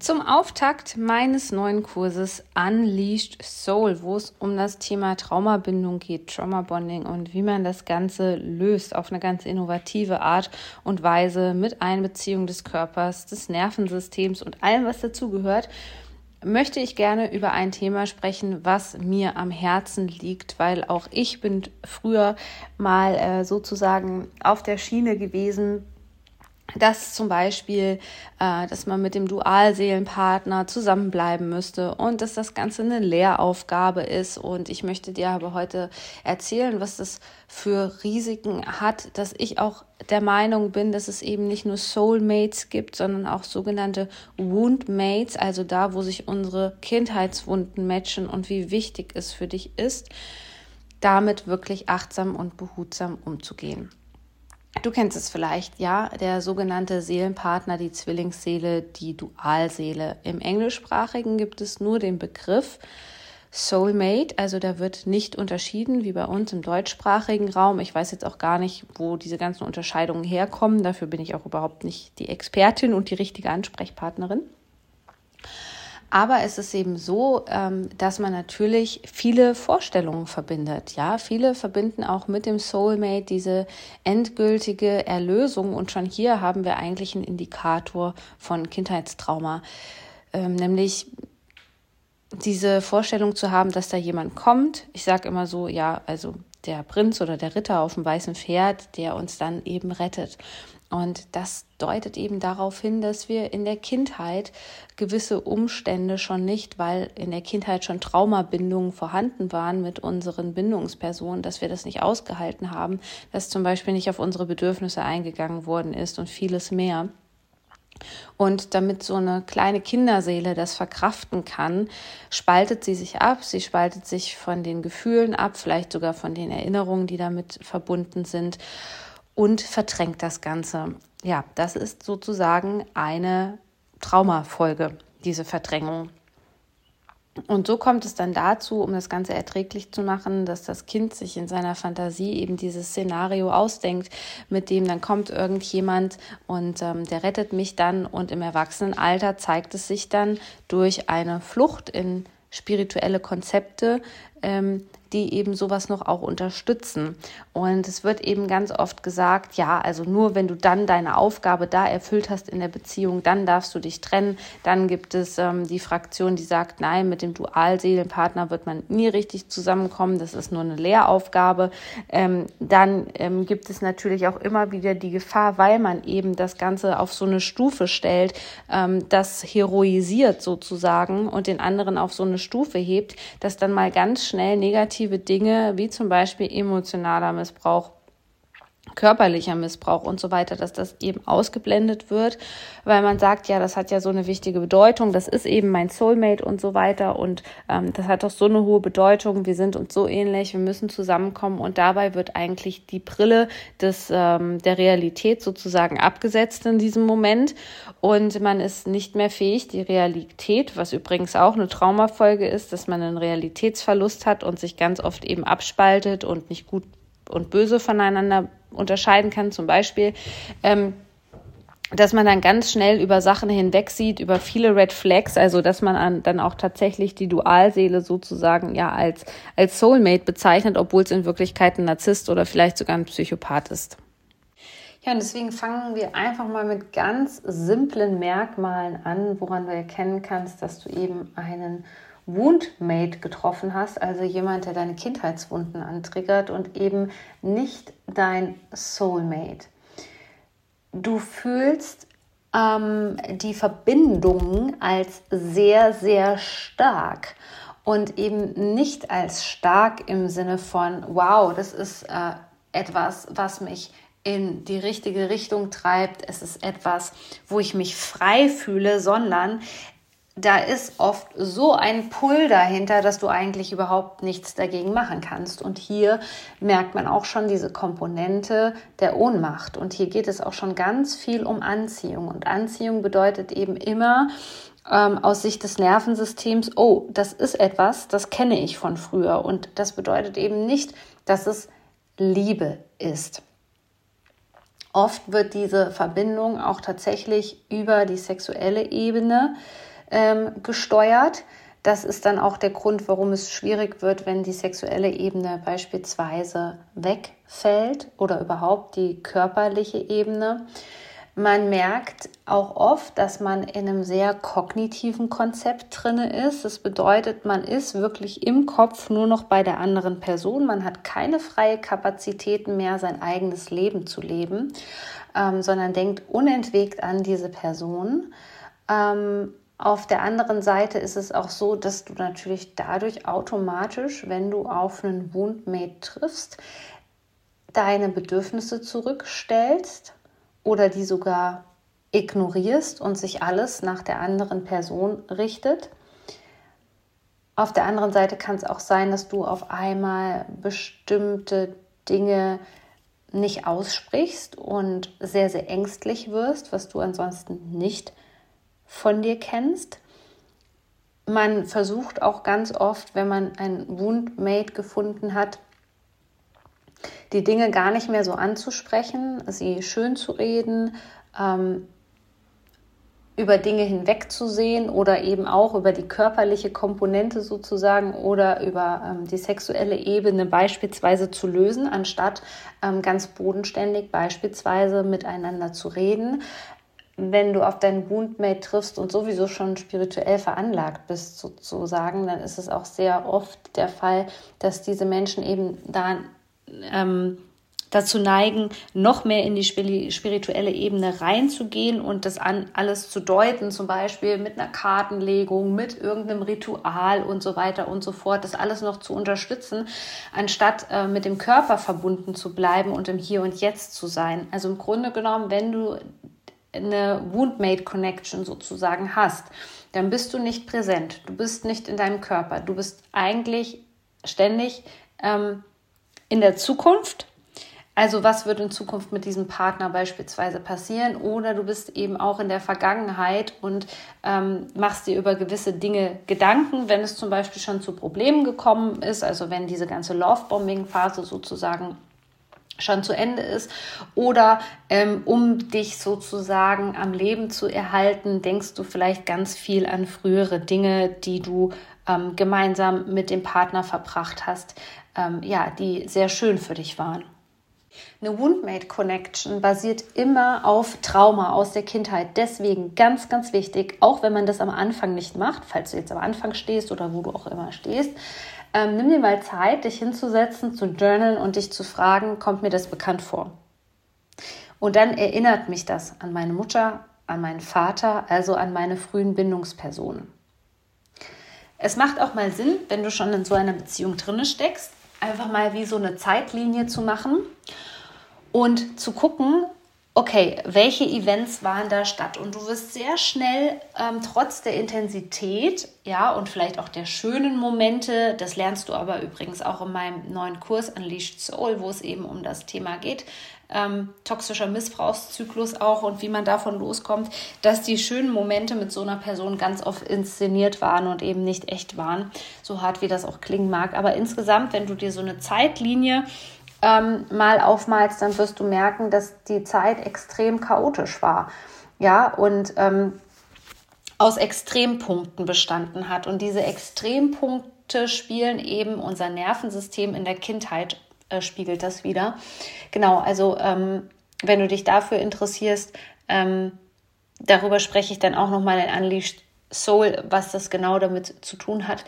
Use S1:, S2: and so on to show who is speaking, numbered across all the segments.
S1: Zum Auftakt meines neuen Kurses Unleashed Soul, wo es um das Thema Traumabindung geht, Trauma Bonding und wie man das Ganze löst auf eine ganz innovative Art und Weise mit Einbeziehung des Körpers, des Nervensystems und allem, was dazugehört, möchte ich gerne über ein Thema sprechen, was mir am Herzen liegt, weil auch ich bin früher mal äh, sozusagen auf der Schiene gewesen, dass zum Beispiel, äh, dass man mit dem Dualseelenpartner zusammenbleiben müsste und dass das Ganze eine Lehraufgabe ist. Und ich möchte dir aber heute erzählen, was das für Risiken hat, dass ich auch der Meinung bin, dass es eben nicht nur Soulmates gibt, sondern auch sogenannte Woundmates, also da, wo sich unsere Kindheitswunden matchen und wie wichtig es für dich ist, damit wirklich achtsam und behutsam umzugehen. Du kennst es vielleicht, ja, der sogenannte Seelenpartner, die Zwillingsseele, die Dualseele. Im Englischsprachigen gibt es nur den Begriff Soulmate, also da wird nicht unterschieden wie bei uns im deutschsprachigen Raum. Ich weiß jetzt auch gar nicht, wo diese ganzen Unterscheidungen herkommen. Dafür bin ich auch überhaupt nicht die Expertin und die richtige Ansprechpartnerin. Aber es ist eben so, ähm, dass man natürlich viele Vorstellungen verbindet. Ja, viele verbinden auch mit dem Soulmate diese endgültige Erlösung. Und schon hier haben wir eigentlich einen Indikator von Kindheitstrauma. Ähm, nämlich diese Vorstellung zu haben, dass da jemand kommt. Ich sage immer so, ja, also der Prinz oder der Ritter auf dem weißen Pferd, der uns dann eben rettet. Und das deutet eben darauf hin, dass wir in der Kindheit gewisse Umstände schon nicht, weil in der Kindheit schon Traumabindungen vorhanden waren mit unseren Bindungspersonen, dass wir das nicht ausgehalten haben, dass zum Beispiel nicht auf unsere Bedürfnisse eingegangen worden ist und vieles mehr. Und damit so eine kleine Kinderseele das verkraften kann, spaltet sie sich ab. Sie spaltet sich von den Gefühlen ab, vielleicht sogar von den Erinnerungen, die damit verbunden sind und verdrängt das Ganze. Ja, das ist sozusagen eine Traumafolge, diese Verdrängung. Und so kommt es dann dazu, um das Ganze erträglich zu machen, dass das Kind sich in seiner Fantasie eben dieses Szenario ausdenkt, mit dem dann kommt irgendjemand und ähm, der rettet mich dann. Und im Erwachsenenalter zeigt es sich dann durch eine Flucht in spirituelle Konzepte, ähm, die eben sowas noch auch unterstützen. Und es wird eben ganz oft gesagt, ja, also nur wenn du dann deine Aufgabe da erfüllt hast in der Beziehung, dann darfst du dich trennen. Dann gibt es ähm, die Fraktion, die sagt, nein, mit dem Dualseelenpartner wird man nie richtig zusammenkommen. Das ist nur eine Lehraufgabe. Ähm, dann ähm, gibt es natürlich auch immer wieder die Gefahr, weil man eben das Ganze auf so eine Stufe stellt, ähm, das heroisiert sozusagen und den anderen auf so eine Stufe hebt, dass dann mal ganz schnell negativ negative Dinge wie zum Beispiel emotionaler Missbrauch körperlicher Missbrauch und so weiter, dass das eben ausgeblendet wird, weil man sagt, ja, das hat ja so eine wichtige Bedeutung, das ist eben mein Soulmate und so weiter und ähm, das hat doch so eine hohe Bedeutung, wir sind uns so ähnlich, wir müssen zusammenkommen und dabei wird eigentlich die Brille des, ähm, der Realität sozusagen abgesetzt in diesem Moment und man ist nicht mehr fähig, die Realität, was übrigens auch eine Traumafolge ist, dass man einen Realitätsverlust hat und sich ganz oft eben abspaltet und nicht gut und böse voneinander unterscheiden kann, zum Beispiel. Ähm, dass man dann ganz schnell über Sachen hinweg sieht, über viele Red Flags, also dass man an, dann auch tatsächlich die Dualseele sozusagen ja als, als Soulmate bezeichnet, obwohl es in Wirklichkeit ein Narzisst oder vielleicht sogar ein Psychopath ist. Ja, und deswegen fangen wir einfach mal mit ganz simplen Merkmalen an, woran du erkennen kannst, dass du eben einen Woundmate getroffen hast, also jemand, der deine Kindheitswunden antriggert und eben nicht dein Soulmate. Du fühlst ähm, die Verbindung als sehr, sehr stark und eben nicht als stark im Sinne von, wow, das ist äh, etwas, was mich in die richtige Richtung treibt. Es ist etwas, wo ich mich frei fühle, sondern da ist oft so ein Pull dahinter, dass du eigentlich überhaupt nichts dagegen machen kannst. Und hier merkt man auch schon diese Komponente der Ohnmacht. Und hier geht es auch schon ganz viel um Anziehung. Und Anziehung bedeutet eben immer, ähm, aus Sicht des Nervensystems, oh, das ist etwas, das kenne ich von früher. Und das bedeutet eben nicht, dass es Liebe ist. Oft wird diese Verbindung auch tatsächlich über die sexuelle Ebene ähm, gesteuert. Das ist dann auch der Grund, warum es schwierig wird, wenn die sexuelle Ebene beispielsweise wegfällt oder überhaupt die körperliche Ebene. Man merkt auch oft, dass man in einem sehr kognitiven Konzept drinne ist. Das bedeutet, man ist wirklich im Kopf nur noch bei der anderen Person. Man hat keine freie Kapazitäten mehr, sein eigenes Leben zu leben, ähm, sondern denkt unentwegt an diese Person. Ähm, auf der anderen Seite ist es auch so, dass du natürlich dadurch automatisch, wenn du auf einen Woundmate triffst, deine Bedürfnisse zurückstellst oder die sogar ignorierst und sich alles nach der anderen Person richtet. Auf der anderen Seite kann es auch sein, dass du auf einmal bestimmte Dinge nicht aussprichst und sehr, sehr ängstlich wirst, was du ansonsten nicht von dir kennst. Man versucht auch ganz oft, wenn man ein Woundmate gefunden hat, die Dinge gar nicht mehr so anzusprechen, sie schön zu reden, ähm, über Dinge hinwegzusehen oder eben auch über die körperliche Komponente sozusagen oder über ähm, die sexuelle Ebene beispielsweise zu lösen, anstatt ähm, ganz bodenständig beispielsweise miteinander zu reden wenn du auf deinen Woundmate triffst und sowieso schon spirituell veranlagt bist, sozusagen, dann ist es auch sehr oft der Fall, dass diese Menschen eben da ähm, dazu neigen, noch mehr in die spirituelle Ebene reinzugehen und das an alles zu deuten, zum Beispiel mit einer Kartenlegung, mit irgendeinem Ritual und so weiter und so fort, das alles noch zu unterstützen, anstatt äh, mit dem Körper verbunden zu bleiben und im Hier und Jetzt zu sein. Also im Grunde genommen, wenn du eine Woundmate Connection sozusagen hast, dann bist du nicht präsent, du bist nicht in deinem Körper, du bist eigentlich ständig ähm, in der Zukunft. Also was wird in Zukunft mit diesem Partner beispielsweise passieren? Oder du bist eben auch in der Vergangenheit und ähm, machst dir über gewisse Dinge Gedanken, wenn es zum Beispiel schon zu Problemen gekommen ist, also wenn diese ganze Love-Bombing-Phase sozusagen schon zu Ende ist oder ähm, um dich sozusagen am Leben zu erhalten, denkst du vielleicht ganz viel an frühere Dinge, die du ähm, gemeinsam mit dem Partner verbracht hast, ähm, ja, die sehr schön für dich waren. Eine Woundmate Connection basiert immer auf Trauma aus der Kindheit. Deswegen ganz, ganz wichtig, auch wenn man das am Anfang nicht macht, falls du jetzt am Anfang stehst oder wo du auch immer stehst, ähm, nimm dir mal Zeit, dich hinzusetzen, zu journalen und dich zu fragen, kommt mir das bekannt vor? Und dann erinnert mich das an meine Mutter, an meinen Vater, also an meine frühen Bindungspersonen. Es macht auch mal Sinn, wenn du schon in so einer Beziehung drinne steckst, einfach mal wie so eine Zeitlinie zu machen und zu gucken, okay, welche Events waren da statt? Und du wirst sehr schnell, ähm, trotz der Intensität, ja, und vielleicht auch der schönen Momente, das lernst du aber übrigens auch in meinem neuen Kurs Unleashed Soul, wo es eben um das Thema geht, ähm, toxischer Missbrauchszyklus auch und wie man davon loskommt, dass die schönen Momente mit so einer Person ganz oft inszeniert waren und eben nicht echt waren, so hart wie das auch klingen mag. Aber insgesamt, wenn du dir so eine Zeitlinie ähm, mal aufmalst, dann wirst du merken, dass die Zeit extrem chaotisch war. Ja, und ähm, aus Extrempunkten bestanden hat. Und diese Extrempunkte spielen eben unser Nervensystem in der Kindheit, äh, spiegelt das wieder. Genau, also ähm, wenn du dich dafür interessierst, ähm, darüber spreche ich dann auch nochmal in Unleashed Soul, was das genau damit zu tun hat.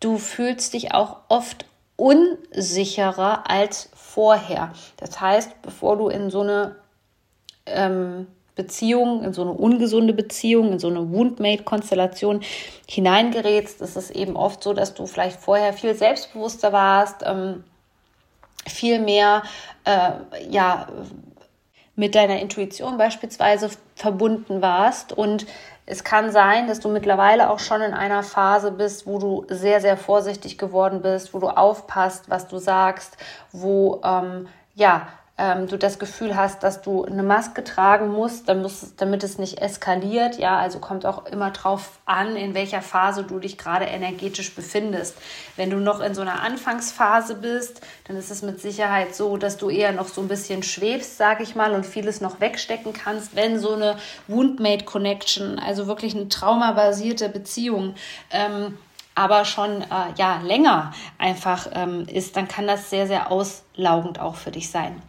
S1: Du fühlst dich auch oft unsicherer als vorher. Das heißt, bevor du in so eine ähm, Beziehung, in so eine ungesunde Beziehung, in so eine Woundmate-Konstellation hineingerätst, ist es eben oft so, dass du vielleicht vorher viel selbstbewusster warst, ähm, viel mehr, äh, ja, mit deiner Intuition beispielsweise verbunden warst. Und es kann sein, dass du mittlerweile auch schon in einer Phase bist, wo du sehr, sehr vorsichtig geworden bist, wo du aufpasst, was du sagst, wo ähm, ja ähm, du das Gefühl hast, dass du eine Maske tragen musst, damit es nicht eskaliert. Ja, also kommt auch immer drauf an, in welcher Phase du dich gerade energetisch befindest. Wenn du noch in so einer Anfangsphase bist, dann ist es mit Sicherheit so, dass du eher noch so ein bisschen schwebst, sage ich mal, und vieles noch wegstecken kannst. Wenn so eine Woundmate Connection, also wirklich eine traumabasierte Beziehung, ähm, aber schon äh, ja länger einfach ähm, ist, dann kann das sehr sehr auslaugend auch für dich sein.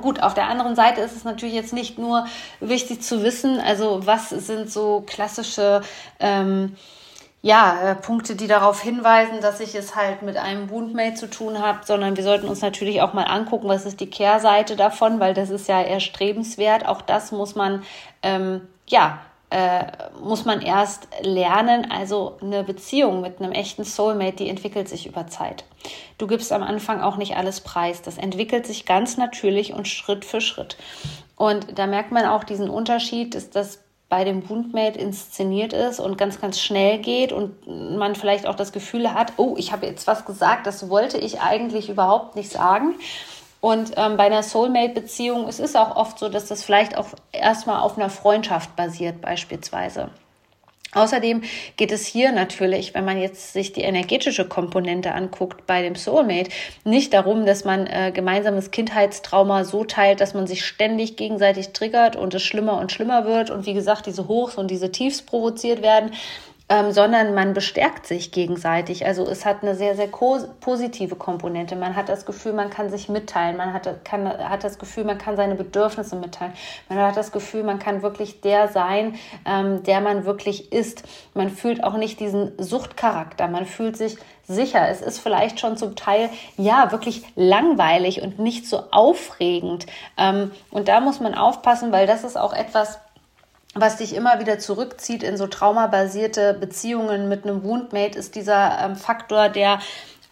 S1: Gut, auf der anderen Seite ist es natürlich jetzt nicht nur wichtig zu wissen, also was sind so klassische ähm, ja, äh, Punkte, die darauf hinweisen, dass ich es halt mit einem Woundmate zu tun habe, sondern wir sollten uns natürlich auch mal angucken, was ist die Kehrseite davon, weil das ist ja erstrebenswert. Auch das muss man ähm, ja äh, muss man erst lernen. Also eine Beziehung mit einem echten Soulmate, die entwickelt sich über Zeit. Du gibst am Anfang auch nicht alles preis. Das entwickelt sich ganz natürlich und Schritt für Schritt. Und da merkt man auch diesen Unterschied, dass das bei dem Woundmate inszeniert ist und ganz, ganz schnell geht und man vielleicht auch das Gefühl hat, oh, ich habe jetzt was gesagt, das wollte ich eigentlich überhaupt nicht sagen. Und ähm, bei einer Soulmate-Beziehung es ist auch oft so, dass das vielleicht auch erstmal auf einer Freundschaft basiert, beispielsweise. Außerdem geht es hier natürlich, wenn man jetzt sich die energetische Komponente anguckt bei dem Soulmate, nicht darum, dass man äh, gemeinsames Kindheitstrauma so teilt, dass man sich ständig gegenseitig triggert und es schlimmer und schlimmer wird und wie gesagt diese Hochs und diese Tiefs provoziert werden, ähm, sondern man bestärkt sich gegenseitig. Also es hat eine sehr, sehr positive Komponente. Man hat das Gefühl, man kann sich mitteilen. Man hat, kann, hat das Gefühl, man kann seine Bedürfnisse mitteilen. Man hat das Gefühl, man kann wirklich der sein, ähm, der man wirklich ist. Man fühlt auch nicht diesen Suchtcharakter. Man fühlt sich sicher. Es ist vielleicht schon zum Teil, ja, wirklich langweilig und nicht so aufregend. Ähm, und da muss man aufpassen, weil das ist auch etwas, was dich immer wieder zurückzieht in so traumabasierte Beziehungen mit einem Woundmate, ist dieser ähm, Faktor der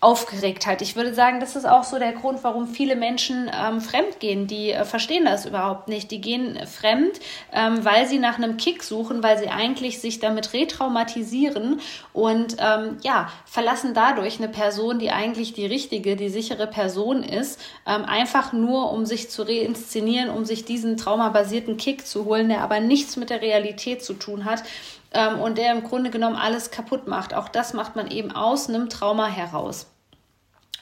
S1: Aufgeregtheit. Ich würde sagen, das ist auch so der Grund, warum viele Menschen ähm, fremd gehen. Die äh, verstehen das überhaupt nicht. Die gehen fremd, ähm, weil sie nach einem Kick suchen, weil sie eigentlich sich damit retraumatisieren und ähm, ja, verlassen dadurch eine Person, die eigentlich die richtige, die sichere Person ist, ähm, einfach nur, um sich zu reinszenieren, um sich diesen traumabasierten Kick zu holen, der aber nichts mit der Realität zu tun hat ähm, und der im Grunde genommen alles kaputt macht. Auch das macht man eben aus einem Trauma heraus.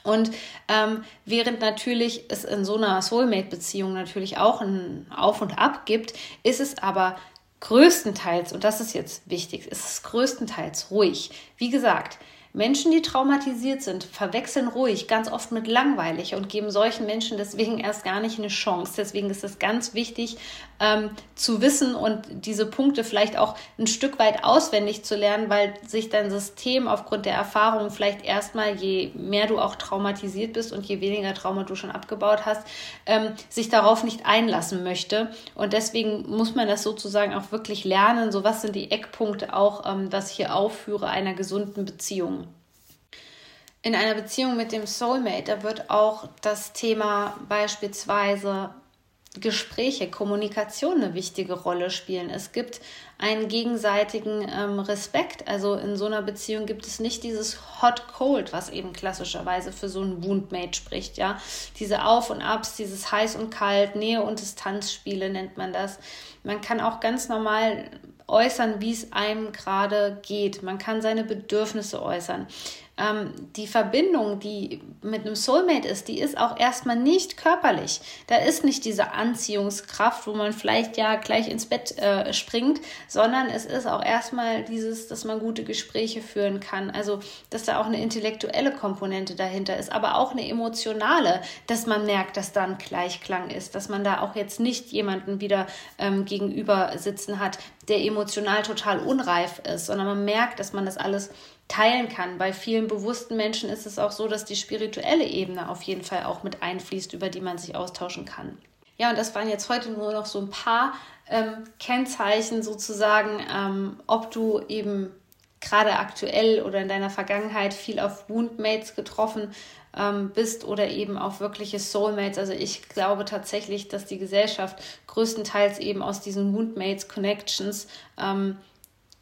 S1: Und ähm, während natürlich es in so einer Soulmate-Beziehung natürlich auch ein Auf und Ab gibt, ist es aber größtenteils, und das ist jetzt wichtig, ist es größtenteils ruhig. Wie gesagt, Menschen, die traumatisiert sind, verwechseln ruhig ganz oft mit langweilig und geben solchen Menschen deswegen erst gar nicht eine Chance. Deswegen ist es ganz wichtig ähm, zu wissen und diese Punkte vielleicht auch ein Stück weit auswendig zu lernen, weil sich dein System aufgrund der Erfahrung vielleicht erstmal, je mehr du auch traumatisiert bist und je weniger Trauma du schon abgebaut hast, ähm, sich darauf nicht einlassen möchte. Und deswegen muss man das sozusagen auch wirklich lernen. So was sind die Eckpunkte auch, ähm, was ich hier aufführe, einer gesunden Beziehung in einer Beziehung mit dem Soulmate, da wird auch das Thema beispielsweise Gespräche, Kommunikation eine wichtige Rolle spielen. Es gibt einen gegenseitigen ähm, Respekt. Also in so einer Beziehung gibt es nicht dieses Hot-Cold, was eben klassischerweise für so einen Woundmate spricht. Ja, diese Auf und Abs, dieses heiß und kalt, Nähe und Distanzspiele nennt man das. Man kann auch ganz normal äußern, wie es einem gerade geht. Man kann seine Bedürfnisse äußern ähm, die Verbindung, die mit einem Soulmate ist, die ist auch erstmal nicht körperlich. Da ist nicht diese Anziehungskraft, wo man vielleicht ja gleich ins Bett äh, springt, sondern es ist auch erstmal dieses, dass man gute Gespräche führen kann. Also, dass da auch eine intellektuelle Komponente dahinter ist, aber auch eine emotionale, dass man merkt, dass da ein Gleichklang ist, dass man da auch jetzt nicht jemanden wieder ähm, gegenüber sitzen hat, der emotional total unreif ist, sondern man merkt, dass man das alles teilen kann. Bei vielen bewussten Menschen ist es auch so, dass die spirituelle Ebene auf jeden Fall auch mit einfließt, über die man sich austauschen kann. Ja, und das waren jetzt heute nur noch so ein paar ähm, Kennzeichen sozusagen, ähm, ob du eben gerade aktuell oder in deiner Vergangenheit viel auf Woundmates getroffen ähm, bist oder eben auch wirkliche Soulmates. Also ich glaube tatsächlich, dass die Gesellschaft größtenteils eben aus diesen Woundmates Connections ähm,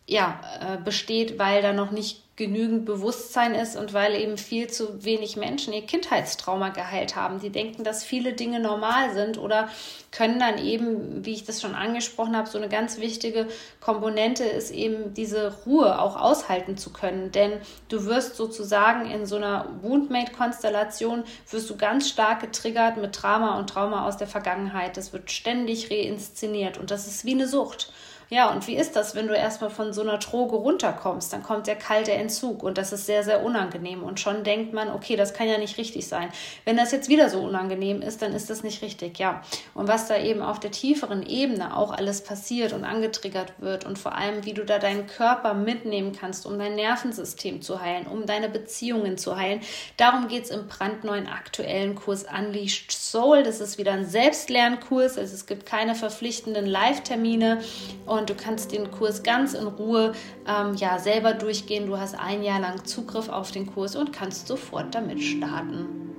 S1: ja, äh, besteht, weil da noch nicht genügend Bewusstsein ist und weil eben viel zu wenig Menschen ihr Kindheitstrauma geheilt haben. Die denken, dass viele Dinge normal sind oder können dann eben, wie ich das schon angesprochen habe, so eine ganz wichtige Komponente ist eben diese Ruhe auch aushalten zu können. Denn du wirst sozusagen in so einer Woundmate-Konstellation, wirst du ganz stark getriggert mit Trauma und Trauma aus der Vergangenheit. Das wird ständig reinszeniert und das ist wie eine Sucht. Ja, und wie ist das, wenn du erstmal von so einer Droge runterkommst? Dann kommt der kalte Entzug und das ist sehr, sehr unangenehm. Und schon denkt man, okay, das kann ja nicht richtig sein. Wenn das jetzt wieder so unangenehm ist, dann ist das nicht richtig, ja. Und was da eben auf der tieferen Ebene auch alles passiert und angetriggert wird und vor allem, wie du da deinen Körper mitnehmen kannst, um dein Nervensystem zu heilen, um deine Beziehungen zu heilen. Darum geht es im brandneuen aktuellen Kurs Unleashed Soul. Das ist wieder ein Selbstlernkurs. Also es gibt keine verpflichtenden Live-Termine und und du kannst den Kurs ganz in Ruhe ähm, ja, selber durchgehen. Du hast ein Jahr lang Zugriff auf den Kurs und kannst sofort damit starten.